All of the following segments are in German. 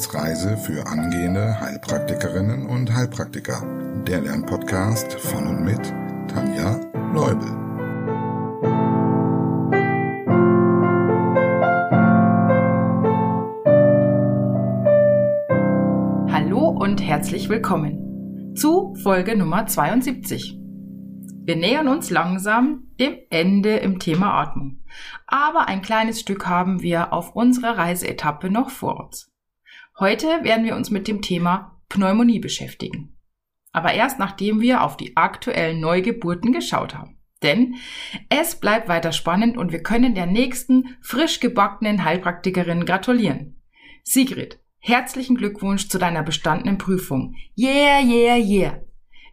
Wissensreise für angehende Heilpraktikerinnen und Heilpraktiker. Der Lernpodcast von und mit Tanja Leubel. Hallo und herzlich willkommen zu Folge Nummer 72. Wir nähern uns langsam dem Ende im Thema Atmung. Aber ein kleines Stück haben wir auf unserer Reiseetappe noch vor uns. Heute werden wir uns mit dem Thema Pneumonie beschäftigen. Aber erst nachdem wir auf die aktuellen Neugeburten geschaut haben. Denn es bleibt weiter spannend und wir können der nächsten frisch gebackenen Heilpraktikerin gratulieren. Sigrid, herzlichen Glückwunsch zu deiner bestandenen Prüfung. Yeah, yeah, yeah.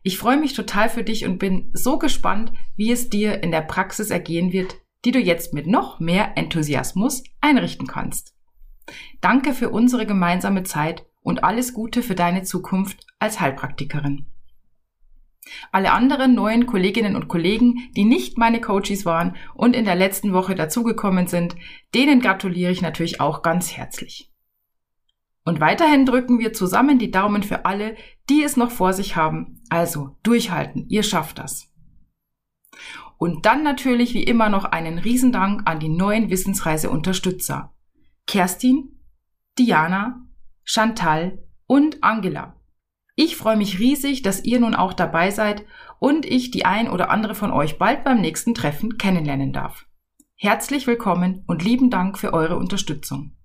Ich freue mich total für dich und bin so gespannt, wie es dir in der Praxis ergehen wird, die du jetzt mit noch mehr Enthusiasmus einrichten kannst. Danke für unsere gemeinsame Zeit und alles Gute für deine Zukunft als Heilpraktikerin. Alle anderen neuen Kolleginnen und Kollegen, die nicht meine Coaches waren und in der letzten Woche dazugekommen sind, denen gratuliere ich natürlich auch ganz herzlich. Und weiterhin drücken wir zusammen die Daumen für alle, die es noch vor sich haben. Also durchhalten, ihr schafft das. Und dann natürlich wie immer noch einen Riesendank an die neuen Wissensreise-Unterstützer. Kerstin, Diana, Chantal und Angela. Ich freue mich riesig, dass ihr nun auch dabei seid und ich die ein oder andere von euch bald beim nächsten Treffen kennenlernen darf. Herzlich willkommen und lieben Dank für eure Unterstützung.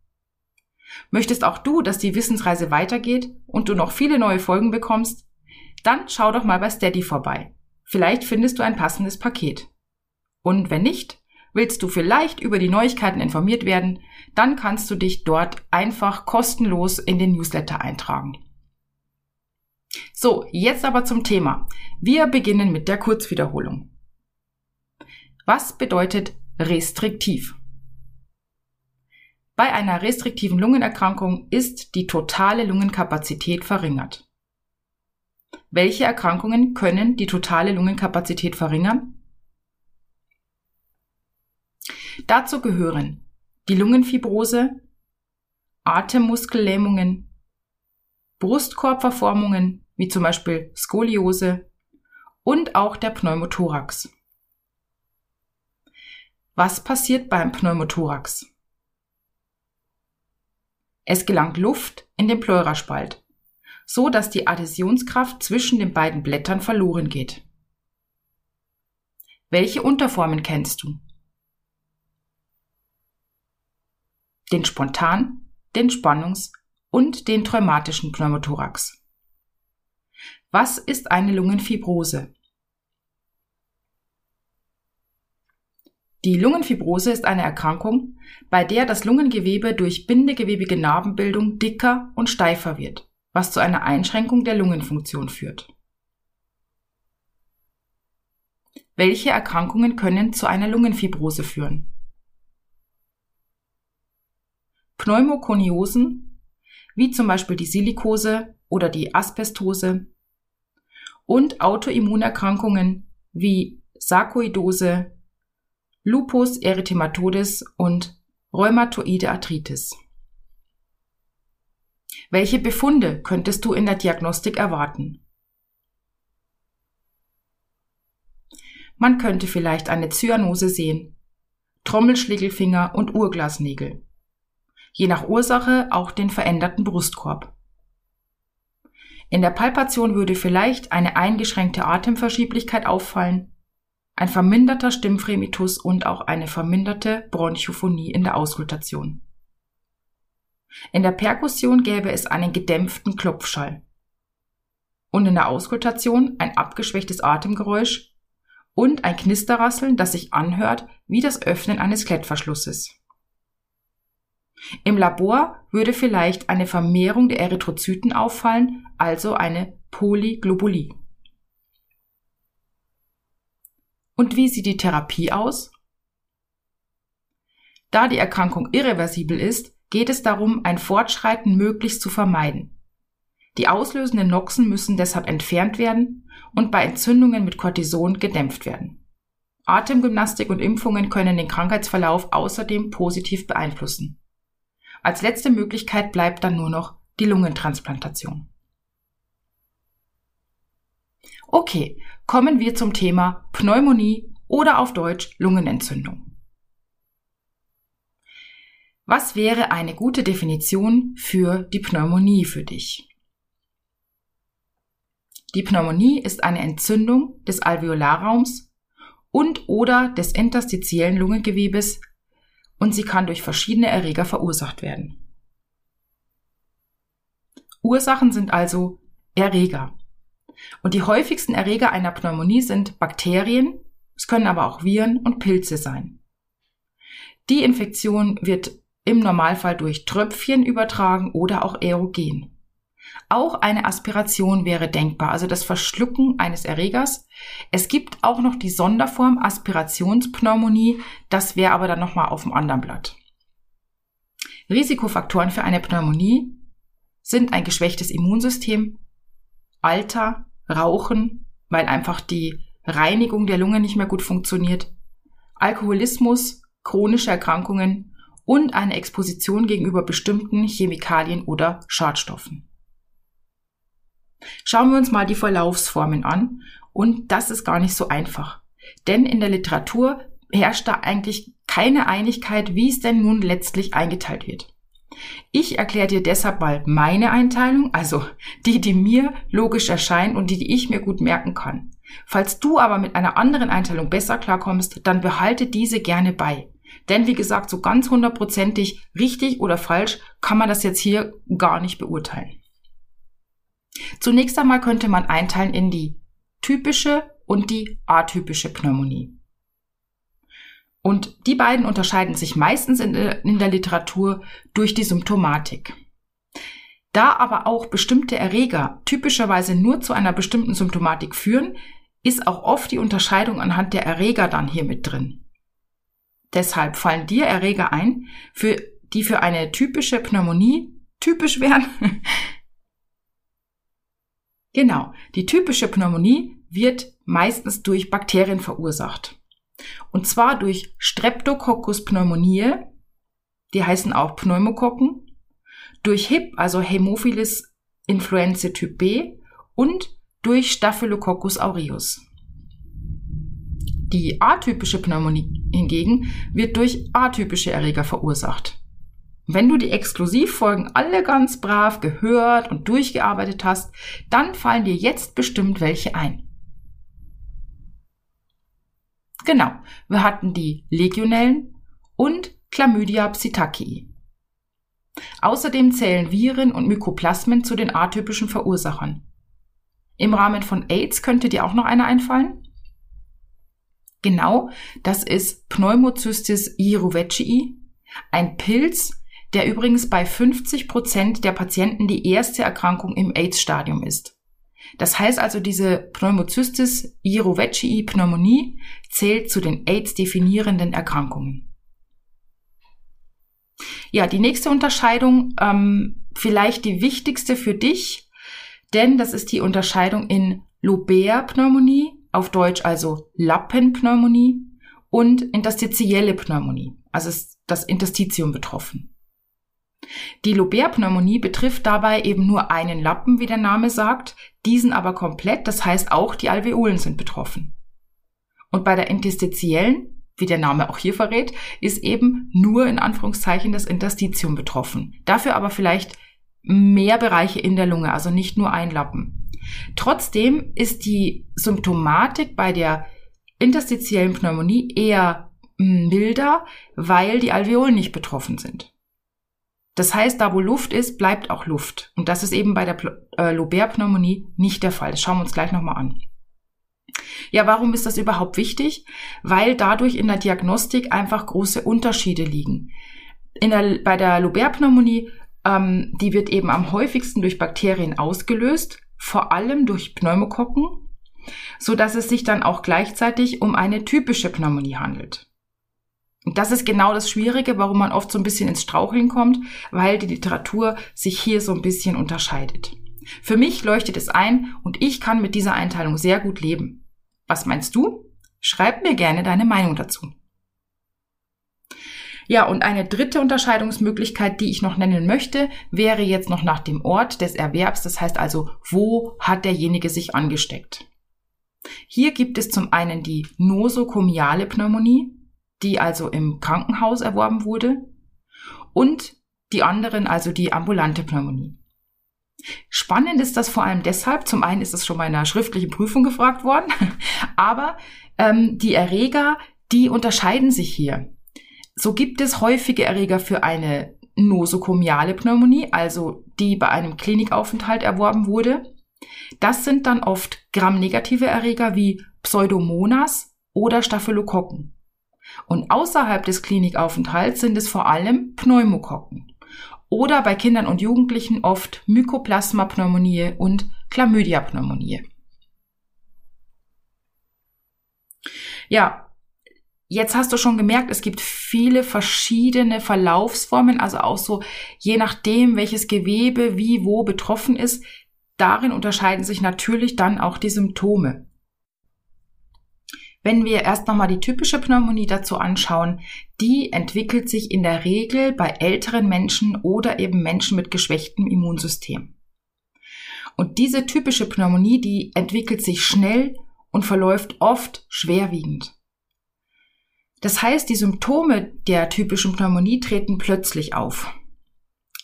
Möchtest auch du, dass die Wissensreise weitergeht und du noch viele neue Folgen bekommst? Dann schau doch mal bei Steady vorbei. Vielleicht findest du ein passendes Paket. Und wenn nicht, willst du vielleicht über die Neuigkeiten informiert werden, dann kannst du dich dort einfach kostenlos in den Newsletter eintragen. So, jetzt aber zum Thema. Wir beginnen mit der Kurzwiederholung. Was bedeutet restriktiv? Bei einer restriktiven Lungenerkrankung ist die totale Lungenkapazität verringert. Welche Erkrankungen können die totale Lungenkapazität verringern? Dazu gehören die Lungenfibrose, Atemmuskellähmungen, Brustkorbverformungen wie zum Beispiel Skoliose und auch der Pneumothorax. Was passiert beim Pneumothorax? Es gelangt Luft in den Pleuraspalt, so dass die Adhäsionskraft zwischen den beiden Blättern verloren geht. Welche Unterformen kennst du? Den spontan, den Spannungs- und den traumatischen Pneumothorax. Was ist eine Lungenfibrose? Die Lungenfibrose ist eine Erkrankung, bei der das Lungengewebe durch bindegewebige Narbenbildung dicker und steifer wird, was zu einer Einschränkung der Lungenfunktion führt. Welche Erkrankungen können zu einer Lungenfibrose führen? Pneumokoniosen, wie zum Beispiel die Silikose oder die Asbestose, und Autoimmunerkrankungen wie Sarkoidose, Lupus erythematodes und Rheumatoide Arthritis. Welche Befunde könntest du in der Diagnostik erwarten? Man könnte vielleicht eine Zyanose sehen, Trommelschlägelfinger und Urglasnägel. Je nach Ursache auch den veränderten Brustkorb. In der Palpation würde vielleicht eine eingeschränkte Atemverschieblichkeit auffallen ein verminderter Stimmfremitus und auch eine verminderte Bronchophonie in der Auskultation. In der Perkussion gäbe es einen gedämpften Klopfschall. Und in der Auskultation ein abgeschwächtes Atemgeräusch und ein Knisterrasseln, das sich anhört wie das Öffnen eines Klettverschlusses. Im Labor würde vielleicht eine Vermehrung der Erythrozyten auffallen, also eine Polyglobulie. Und wie sieht die Therapie aus? Da die Erkrankung irreversibel ist, geht es darum, ein Fortschreiten möglichst zu vermeiden. Die auslösenden Noxen müssen deshalb entfernt werden und bei Entzündungen mit Cortison gedämpft werden. Atemgymnastik und Impfungen können den Krankheitsverlauf außerdem positiv beeinflussen. Als letzte Möglichkeit bleibt dann nur noch die Lungentransplantation. Okay, kommen wir zum Thema Pneumonie oder auf Deutsch Lungenentzündung. Was wäre eine gute Definition für die Pneumonie für dich? Die Pneumonie ist eine Entzündung des Alveolarraums und oder des interstitiellen Lungengewebes und sie kann durch verschiedene Erreger verursacht werden. Ursachen sind also Erreger. Und die häufigsten Erreger einer Pneumonie sind Bakterien, es können aber auch Viren und Pilze sein. Die Infektion wird im Normalfall durch Tröpfchen übertragen oder auch aerogen. Auch eine Aspiration wäre denkbar, also das Verschlucken eines Erregers. Es gibt auch noch die Sonderform Aspirationspneumonie, das wäre aber dann nochmal auf dem anderen Blatt. Risikofaktoren für eine Pneumonie sind ein geschwächtes Immunsystem, Alter, Rauchen, weil einfach die Reinigung der Lunge nicht mehr gut funktioniert, Alkoholismus, chronische Erkrankungen und eine Exposition gegenüber bestimmten Chemikalien oder Schadstoffen. Schauen wir uns mal die Verlaufsformen an und das ist gar nicht so einfach. Denn in der Literatur herrscht da eigentlich keine Einigkeit, wie es denn nun letztlich eingeteilt wird. Ich erkläre dir deshalb mal meine Einteilung, also die, die mir logisch erscheint und die, die ich mir gut merken kann. Falls du aber mit einer anderen Einteilung besser klarkommst, dann behalte diese gerne bei. Denn wie gesagt, so ganz hundertprozentig richtig oder falsch kann man das jetzt hier gar nicht beurteilen. Zunächst einmal könnte man einteilen in die typische und die atypische Pneumonie. Und die beiden unterscheiden sich meistens in, in der Literatur durch die Symptomatik. Da aber auch bestimmte Erreger typischerweise nur zu einer bestimmten Symptomatik führen, ist auch oft die Unterscheidung anhand der Erreger dann hier mit drin. Deshalb fallen dir Erreger ein, für, die für eine typische Pneumonie typisch wären. genau, die typische Pneumonie wird meistens durch Bakterien verursacht. Und zwar durch Streptococcus pneumoniae, die heißen auch Pneumokokken, durch HIP, also Hämophilus influenzae Typ B und durch Staphylococcus aureus. Die atypische Pneumonie hingegen wird durch atypische Erreger verursacht. Wenn du die Exklusivfolgen alle ganz brav gehört und durchgearbeitet hast, dann fallen dir jetzt bestimmt welche ein. Genau, wir hatten die Legionellen und Chlamydia psittacii. Außerdem zählen Viren und Mykoplasmen zu den atypischen Verursachern. Im Rahmen von AIDS könnte dir auch noch einer einfallen? Genau, das ist Pneumocystis jirovecii, ein Pilz, der übrigens bei 50 Prozent der Patienten die erste Erkrankung im AIDS-Stadium ist. Das heißt also, diese Pneumocystis jirovecii Pneumonie zählt zu den AIDS-definierenden Erkrankungen. Ja, die nächste Unterscheidung, ähm, vielleicht die wichtigste für dich, denn das ist die Unterscheidung in Lobär-Pneumonie, auf Deutsch also Lappenpneumonie und interstitielle Pneumonie, also ist das Interstitium betroffen. Die Lobär-Pneumonie betrifft dabei eben nur einen Lappen, wie der Name sagt, diesen aber komplett, das heißt auch die Alveolen sind betroffen. Und bei der interstitiellen, wie der Name auch hier verrät, ist eben nur in Anführungszeichen das Interstitium betroffen. Dafür aber vielleicht mehr Bereiche in der Lunge, also nicht nur ein Lappen. Trotzdem ist die Symptomatik bei der interstitiellen Pneumonie eher milder, weil die Alveolen nicht betroffen sind. Das heißt, da wo Luft ist, bleibt auch Luft. Und das ist eben bei der äh, Lobär-Pneumonie nicht der Fall. Das schauen wir uns gleich nochmal an. Ja, warum ist das überhaupt wichtig? Weil dadurch in der Diagnostik einfach große Unterschiede liegen. In der, bei der Lobär-Pneumonie, ähm, die wird eben am häufigsten durch Bakterien ausgelöst, vor allem durch Pneumokokken, so dass es sich dann auch gleichzeitig um eine typische Pneumonie handelt. Und das ist genau das Schwierige, warum man oft so ein bisschen ins Straucheln kommt, weil die Literatur sich hier so ein bisschen unterscheidet. Für mich leuchtet es ein und ich kann mit dieser Einteilung sehr gut leben. Was meinst du? Schreib mir gerne deine Meinung dazu. Ja, und eine dritte Unterscheidungsmöglichkeit, die ich noch nennen möchte, wäre jetzt noch nach dem Ort des Erwerbs. Das heißt also, wo hat derjenige sich angesteckt? Hier gibt es zum einen die nosokomiale Pneumonie, die also im Krankenhaus erworben wurde, und die anderen, also die ambulante Pneumonie. Spannend ist das vor allem deshalb, zum einen ist es schon in einer schriftlichen Prüfung gefragt worden, aber ähm, die Erreger, die unterscheiden sich hier. So gibt es häufige Erreger für eine nosokomiale Pneumonie, also die bei einem Klinikaufenthalt erworben wurde. Das sind dann oft gramnegative Erreger wie Pseudomonas oder Staphylokokken. Und außerhalb des Klinikaufenthalts sind es vor allem Pneumokokken. Oder bei Kindern und Jugendlichen oft Mykoplasma-Pneumonie und Chlamydia-Pneumonie. Ja, Jetzt hast du schon gemerkt, es gibt viele verschiedene Verlaufsformen, also auch so je nachdem, welches Gewebe wie wo betroffen ist, darin unterscheiden sich natürlich dann auch die Symptome. Wenn wir erst nochmal die typische Pneumonie dazu anschauen, die entwickelt sich in der Regel bei älteren Menschen oder eben Menschen mit geschwächtem Immunsystem. Und diese typische Pneumonie, die entwickelt sich schnell und verläuft oft schwerwiegend. Das heißt, die Symptome der typischen Pneumonie treten plötzlich auf.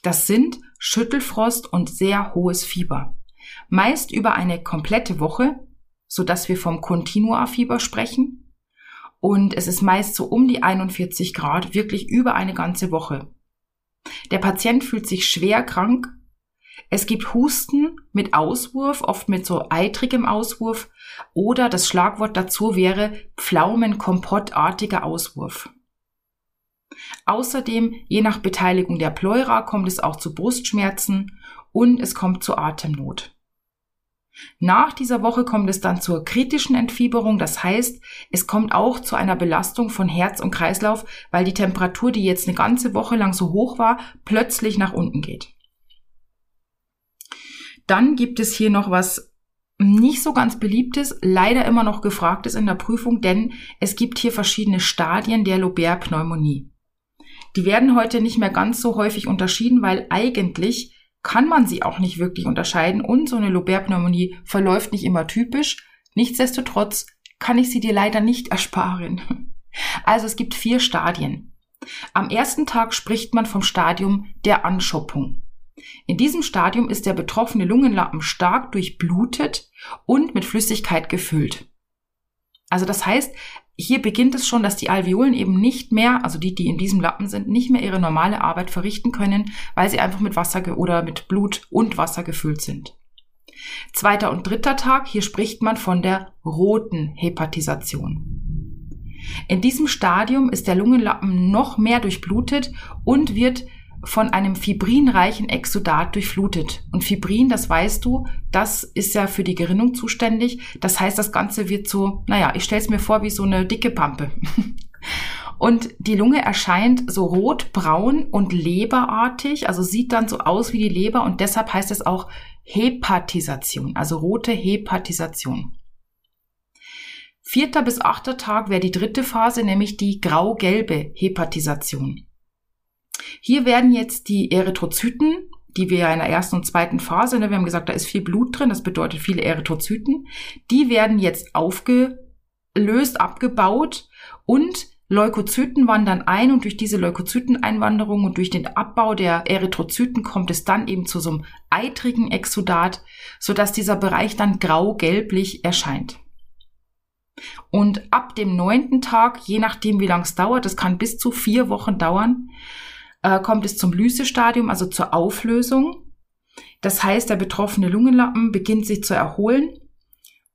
Das sind Schüttelfrost und sehr hohes Fieber. Meist über eine komplette Woche, so dass wir vom Continua-Fieber sprechen. Und es ist meist so um die 41 Grad, wirklich über eine ganze Woche. Der Patient fühlt sich schwer krank. Es gibt Husten mit Auswurf, oft mit so eitrigem Auswurf oder das Schlagwort dazu wäre Pflaumenkompottartiger Auswurf. Außerdem, je nach Beteiligung der Pleura, kommt es auch zu Brustschmerzen und es kommt zu Atemnot. Nach dieser Woche kommt es dann zur kritischen Entfieberung, das heißt, es kommt auch zu einer Belastung von Herz und Kreislauf, weil die Temperatur, die jetzt eine ganze Woche lang so hoch war, plötzlich nach unten geht. Dann gibt es hier noch was nicht so ganz beliebtes, leider immer noch gefragt ist in der Prüfung, denn es gibt hier verschiedene Stadien der Lobär-Pneumonie. Die werden heute nicht mehr ganz so häufig unterschieden, weil eigentlich kann man sie auch nicht wirklich unterscheiden und so eine Lobär-Pneumonie verläuft nicht immer typisch. Nichtsdestotrotz kann ich sie dir leider nicht ersparen. Also es gibt vier Stadien. Am ersten Tag spricht man vom Stadium der Anschoppung. In diesem Stadium ist der betroffene Lungenlappen stark durchblutet und mit Flüssigkeit gefüllt. Also das heißt, hier beginnt es schon, dass die Alveolen eben nicht mehr, also die, die in diesem Lappen sind, nicht mehr ihre normale Arbeit verrichten können, weil sie einfach mit Wasser oder mit Blut und Wasser gefüllt sind. Zweiter und dritter Tag, hier spricht man von der roten Hepatisation. In diesem Stadium ist der Lungenlappen noch mehr durchblutet und wird von einem fibrinreichen Exudat durchflutet. Und Fibrin, das weißt du, das ist ja für die Gerinnung zuständig. Das heißt, das Ganze wird so, naja, ich stelle es mir vor wie so eine dicke Pampe. Und die Lunge erscheint so rot-braun und leberartig, also sieht dann so aus wie die Leber und deshalb heißt es auch Hepatisation, also rote Hepatisation. Vierter bis achter Tag wäre die dritte Phase, nämlich die grau-gelbe Hepatisation. Hier werden jetzt die Erythrozyten, die wir ja in der ersten und zweiten Phase, ne, wir haben gesagt, da ist viel Blut drin, das bedeutet viele Erythrozyten, die werden jetzt aufgelöst, abgebaut und Leukozyten wandern ein und durch diese Leukozyteneinwanderung und durch den Abbau der Erythrozyten kommt es dann eben zu so einem eitrigen Exudat, sodass dieser Bereich dann grau-gelblich erscheint. Und ab dem neunten Tag, je nachdem wie lang es dauert, das kann bis zu vier Wochen dauern, äh, kommt es zum Lysestadium, also zur Auflösung. Das heißt, der betroffene Lungenlappen beginnt sich zu erholen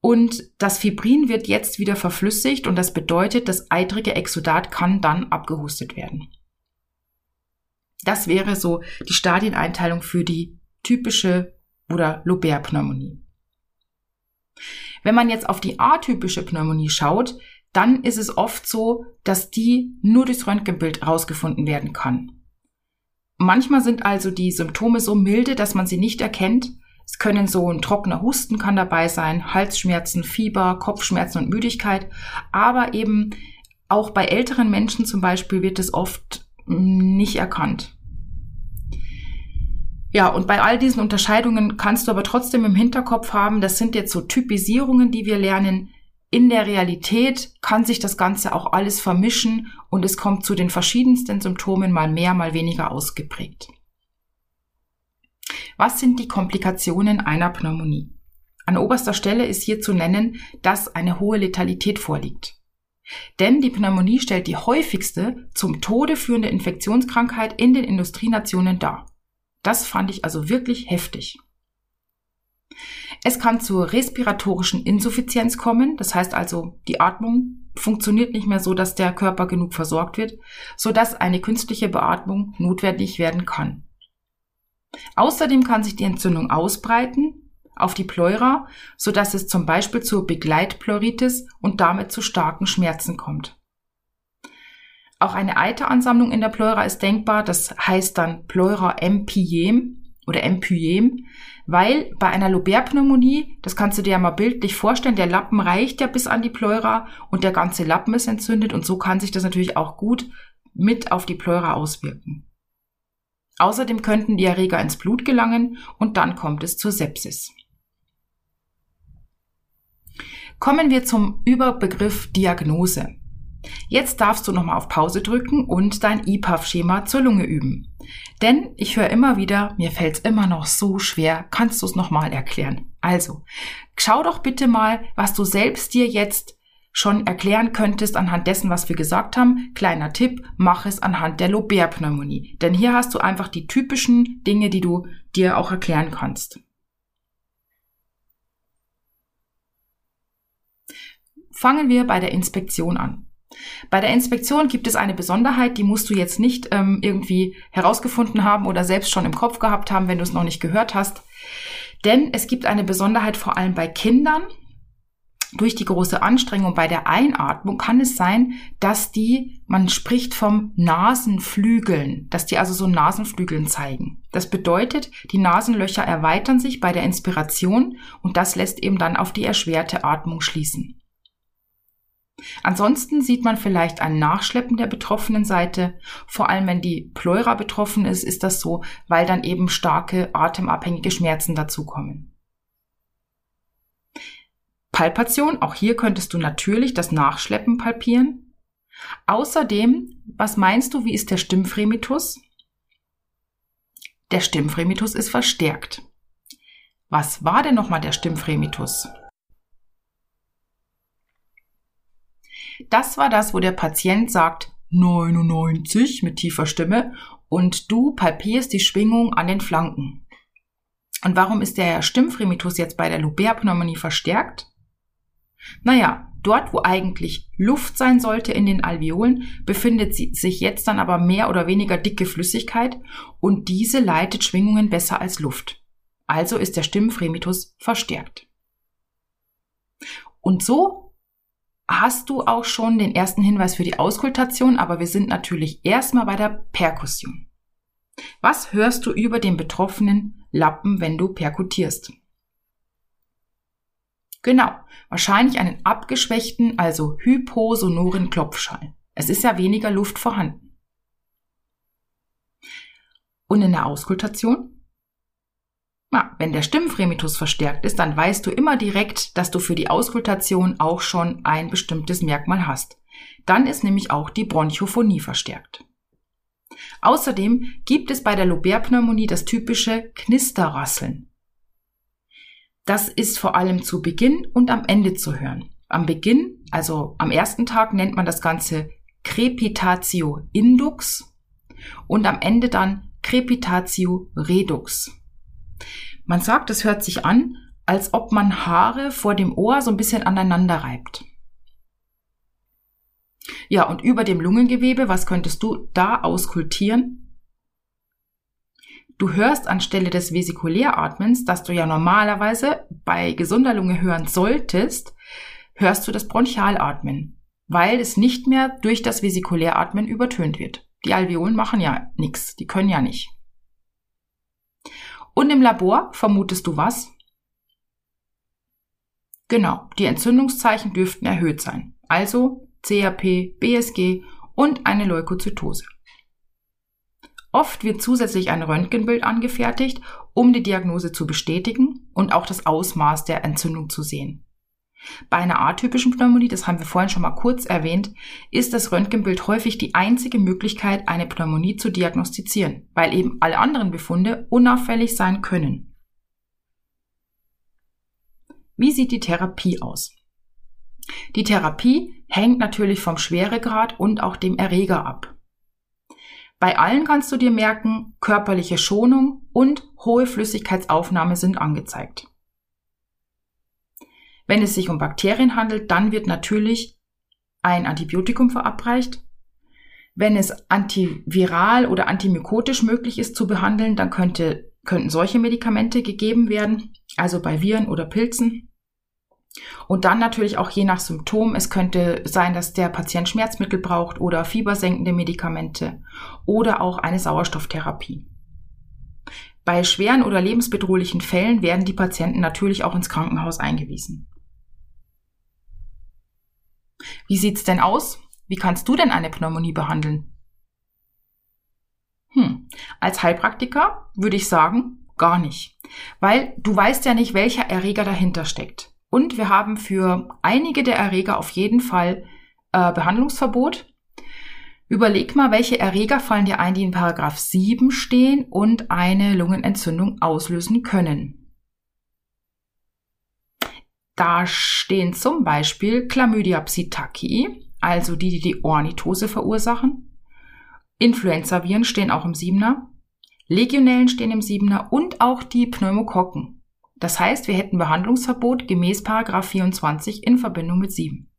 und das Fibrin wird jetzt wieder verflüssigt und das bedeutet, das eitrige Exudat kann dann abgehustet werden. Das wäre so die Stadieneinteilung für die typische oder Lobär-Pneumonie. Wenn man jetzt auf die atypische Pneumonie schaut, dann ist es oft so, dass die nur durchs Röntgenbild herausgefunden werden kann. Manchmal sind also die Symptome so milde, dass man sie nicht erkennt. Es können so ein trockener Husten kann dabei sein, Halsschmerzen, Fieber, Kopfschmerzen und Müdigkeit. Aber eben auch bei älteren Menschen zum Beispiel wird es oft nicht erkannt. Ja, und bei all diesen Unterscheidungen kannst du aber trotzdem im Hinterkopf haben, das sind jetzt so Typisierungen, die wir lernen. In der Realität kann sich das Ganze auch alles vermischen und es kommt zu den verschiedensten Symptomen mal mehr, mal weniger ausgeprägt. Was sind die Komplikationen einer Pneumonie? An oberster Stelle ist hier zu nennen, dass eine hohe Letalität vorliegt. Denn die Pneumonie stellt die häufigste zum Tode führende Infektionskrankheit in den Industrienationen dar. Das fand ich also wirklich heftig. Es kann zur respiratorischen Insuffizienz kommen, das heißt also, die Atmung funktioniert nicht mehr so, dass der Körper genug versorgt wird, so dass eine künstliche Beatmung notwendig werden kann. Außerdem kann sich die Entzündung ausbreiten auf die Pleura, so dass es zum Beispiel zur Begleitpleuritis und damit zu starken Schmerzen kommt. Auch eine Eiteransammlung in der Pleura ist denkbar, das heißt dann Pleura empyem oder empyem, weil bei einer Loberpneumonie, das kannst du dir ja mal bildlich vorstellen, der Lappen reicht ja bis an die Pleura und der ganze Lappen ist entzündet und so kann sich das natürlich auch gut mit auf die Pleura auswirken. Außerdem könnten die Erreger ins Blut gelangen und dann kommt es zur Sepsis. Kommen wir zum Überbegriff Diagnose. Jetzt darfst du nochmal auf Pause drücken und dein IPAF-Schema zur Lunge üben. Denn ich höre immer wieder, mir fällt's immer noch so schwer, kannst du es nochmal erklären? Also, schau doch bitte mal, was du selbst dir jetzt schon erklären könntest anhand dessen, was wir gesagt haben. Kleiner Tipp, mach es anhand der Lobär-Pneumonie. Denn hier hast du einfach die typischen Dinge, die du dir auch erklären kannst. Fangen wir bei der Inspektion an. Bei der Inspektion gibt es eine Besonderheit, die musst du jetzt nicht ähm, irgendwie herausgefunden haben oder selbst schon im Kopf gehabt haben, wenn du es noch nicht gehört hast. Denn es gibt eine Besonderheit vor allem bei Kindern, durch die große Anstrengung bei der Einatmung kann es sein, dass die, man spricht vom Nasenflügeln, dass die also so Nasenflügeln zeigen. Das bedeutet, die Nasenlöcher erweitern sich bei der Inspiration und das lässt eben dann auf die erschwerte Atmung schließen. Ansonsten sieht man vielleicht ein Nachschleppen der betroffenen Seite. Vor allem wenn die Pleura betroffen ist, ist das so, weil dann eben starke atemabhängige Schmerzen dazukommen. Palpation, auch hier könntest du natürlich das Nachschleppen palpieren. Außerdem, was meinst du, wie ist der Stimmfremitus? Der Stimmfremitus ist verstärkt. Was war denn nochmal der Stimmfremitus? Das war das, wo der Patient sagt 99 mit tiefer Stimme und du palpierst die Schwingung an den Flanken. Und warum ist der Stimmfremitus jetzt bei der Lubär-Pneumonie verstärkt? Naja, dort, wo eigentlich Luft sein sollte in den Alveolen, befindet sich jetzt dann aber mehr oder weniger dicke Flüssigkeit und diese leitet Schwingungen besser als Luft. Also ist der Stimmfremitus verstärkt. Und so hast du auch schon den ersten Hinweis für die Auskultation, aber wir sind natürlich erstmal bei der Perkussion. Was hörst du über den betroffenen Lappen, wenn du perkutierst? Genau, wahrscheinlich einen abgeschwächten, also hyposonoren Klopfschall. Es ist ja weniger Luft vorhanden. Und in der Auskultation? Na, wenn der Stimmfremitus verstärkt ist, dann weißt du immer direkt, dass du für die Auskultation auch schon ein bestimmtes Merkmal hast. Dann ist nämlich auch die Bronchophonie verstärkt. Außerdem gibt es bei der Lobärpneumonie das typische Knisterrasseln. Das ist vor allem zu Beginn und am Ende zu hören. Am Beginn, also am ersten Tag, nennt man das Ganze Crepitatio indux und am Ende dann Crepitatio redux. Man sagt, es hört sich an, als ob man Haare vor dem Ohr so ein bisschen aneinander reibt. Ja, und über dem Lungengewebe, was könntest du da auskultieren? Du hörst anstelle des Vesikuläratmens, das du ja normalerweise bei gesunder Lunge hören solltest, hörst du das Bronchialatmen, weil es nicht mehr durch das Vesikuläratmen übertönt wird. Die Alveolen machen ja nichts, die können ja nicht. Und im Labor vermutest du was? Genau, die Entzündungszeichen dürften erhöht sein. Also CRP, BSG und eine Leukozytose. Oft wird zusätzlich ein Röntgenbild angefertigt, um die Diagnose zu bestätigen und auch das Ausmaß der Entzündung zu sehen. Bei einer atypischen Pneumonie, das haben wir vorhin schon mal kurz erwähnt, ist das Röntgenbild häufig die einzige Möglichkeit, eine Pneumonie zu diagnostizieren, weil eben alle anderen Befunde unauffällig sein können. Wie sieht die Therapie aus? Die Therapie hängt natürlich vom Schweregrad und auch dem Erreger ab. Bei allen kannst du dir merken, körperliche Schonung und hohe Flüssigkeitsaufnahme sind angezeigt. Wenn es sich um Bakterien handelt, dann wird natürlich ein Antibiotikum verabreicht. Wenn es antiviral oder antimykotisch möglich ist zu behandeln, dann könnte, könnten solche Medikamente gegeben werden, also bei Viren oder Pilzen. Und dann natürlich auch je nach Symptom. Es könnte sein, dass der Patient Schmerzmittel braucht oder fiebersenkende Medikamente oder auch eine Sauerstofftherapie. Bei schweren oder lebensbedrohlichen Fällen werden die Patienten natürlich auch ins Krankenhaus eingewiesen. Wie sieht's denn aus? Wie kannst du denn eine Pneumonie behandeln? Hm, als Heilpraktiker würde ich sagen, gar nicht. Weil du weißt ja nicht, welcher Erreger dahinter steckt. Und wir haben für einige der Erreger auf jeden Fall äh, Behandlungsverbot. Überleg mal, welche Erreger fallen dir ein, die in Paragraph 7 stehen und eine Lungenentzündung auslösen können. Da stehen zum Beispiel Chlamydia psittaci, also die, die die Ornithose verursachen. Influenzaviren stehen auch im Siebener. Legionellen stehen im Siebener und auch die Pneumokokken. Das heißt, wir hätten Behandlungsverbot gemäß Paragraph 24 in Verbindung mit 7.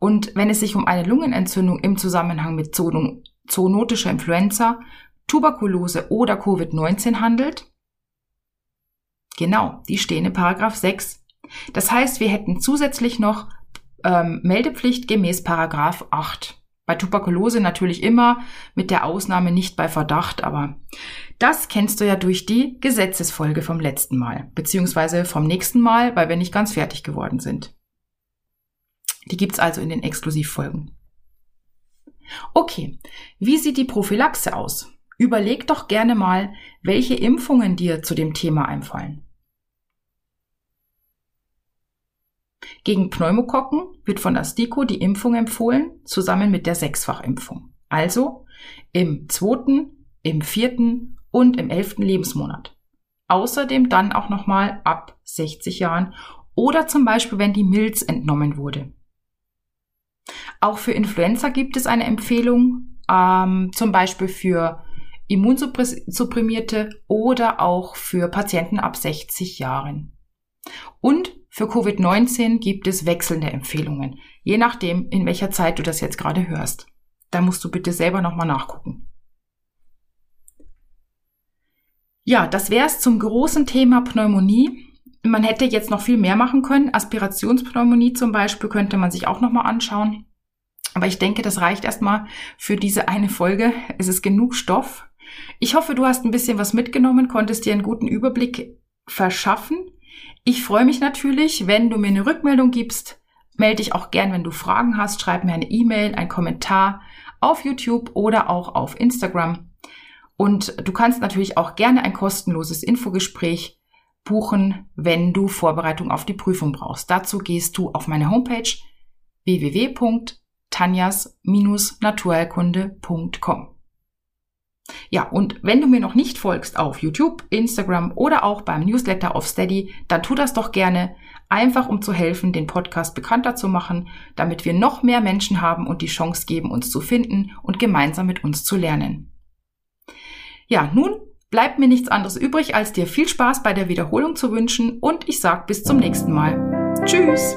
Und wenn es sich um eine Lungenentzündung im Zusammenhang mit zoonotischer Influenza, Tuberkulose oder Covid-19 handelt, genau, die stehen in Paragraph 6 das heißt, wir hätten zusätzlich noch ähm, Meldepflicht gemäß Paragraph 8. Bei Tuberkulose natürlich immer mit der Ausnahme nicht bei Verdacht, aber das kennst du ja durch die Gesetzesfolge vom letzten Mal, beziehungsweise vom nächsten Mal, weil wir nicht ganz fertig geworden sind. Die gibt's also in den Exklusivfolgen. Okay, wie sieht die Prophylaxe aus? Überleg doch gerne mal, welche Impfungen dir zu dem Thema einfallen. Gegen Pneumokokken wird von der die Impfung empfohlen, zusammen mit der Sechsfachimpfung. Also im zweiten, im vierten und im elften Lebensmonat. Außerdem dann auch nochmal ab 60 Jahren oder zum Beispiel, wenn die Milz entnommen wurde. Auch für Influenza gibt es eine Empfehlung, ähm, zum Beispiel für Immunsupprimierte oder auch für Patienten ab 60 Jahren. Und für Covid-19 gibt es wechselnde Empfehlungen, je nachdem, in welcher Zeit du das jetzt gerade hörst. Da musst du bitte selber nochmal nachgucken. Ja, das wäre es zum großen Thema Pneumonie. Man hätte jetzt noch viel mehr machen können. Aspirationspneumonie zum Beispiel könnte man sich auch nochmal anschauen. Aber ich denke, das reicht erstmal für diese eine Folge. Es ist genug Stoff. Ich hoffe, du hast ein bisschen was mitgenommen, konntest dir einen guten Überblick verschaffen. Ich freue mich natürlich, wenn du mir eine Rückmeldung gibst. Melde dich auch gern, wenn du Fragen hast. Schreib mir eine E-Mail, einen Kommentar auf YouTube oder auch auf Instagram. Und du kannst natürlich auch gerne ein kostenloses Infogespräch buchen, wenn du Vorbereitung auf die Prüfung brauchst. Dazu gehst du auf meine Homepage www.tanjas-naturheilkunde.com. Ja, und wenn du mir noch nicht folgst auf YouTube, Instagram oder auch beim Newsletter auf Steady, dann tu das doch gerne, einfach um zu helfen, den Podcast bekannter zu machen, damit wir noch mehr Menschen haben und die Chance geben, uns zu finden und gemeinsam mit uns zu lernen. Ja, nun bleibt mir nichts anderes übrig, als dir viel Spaß bei der Wiederholung zu wünschen und ich sag bis zum nächsten Mal. Tschüss!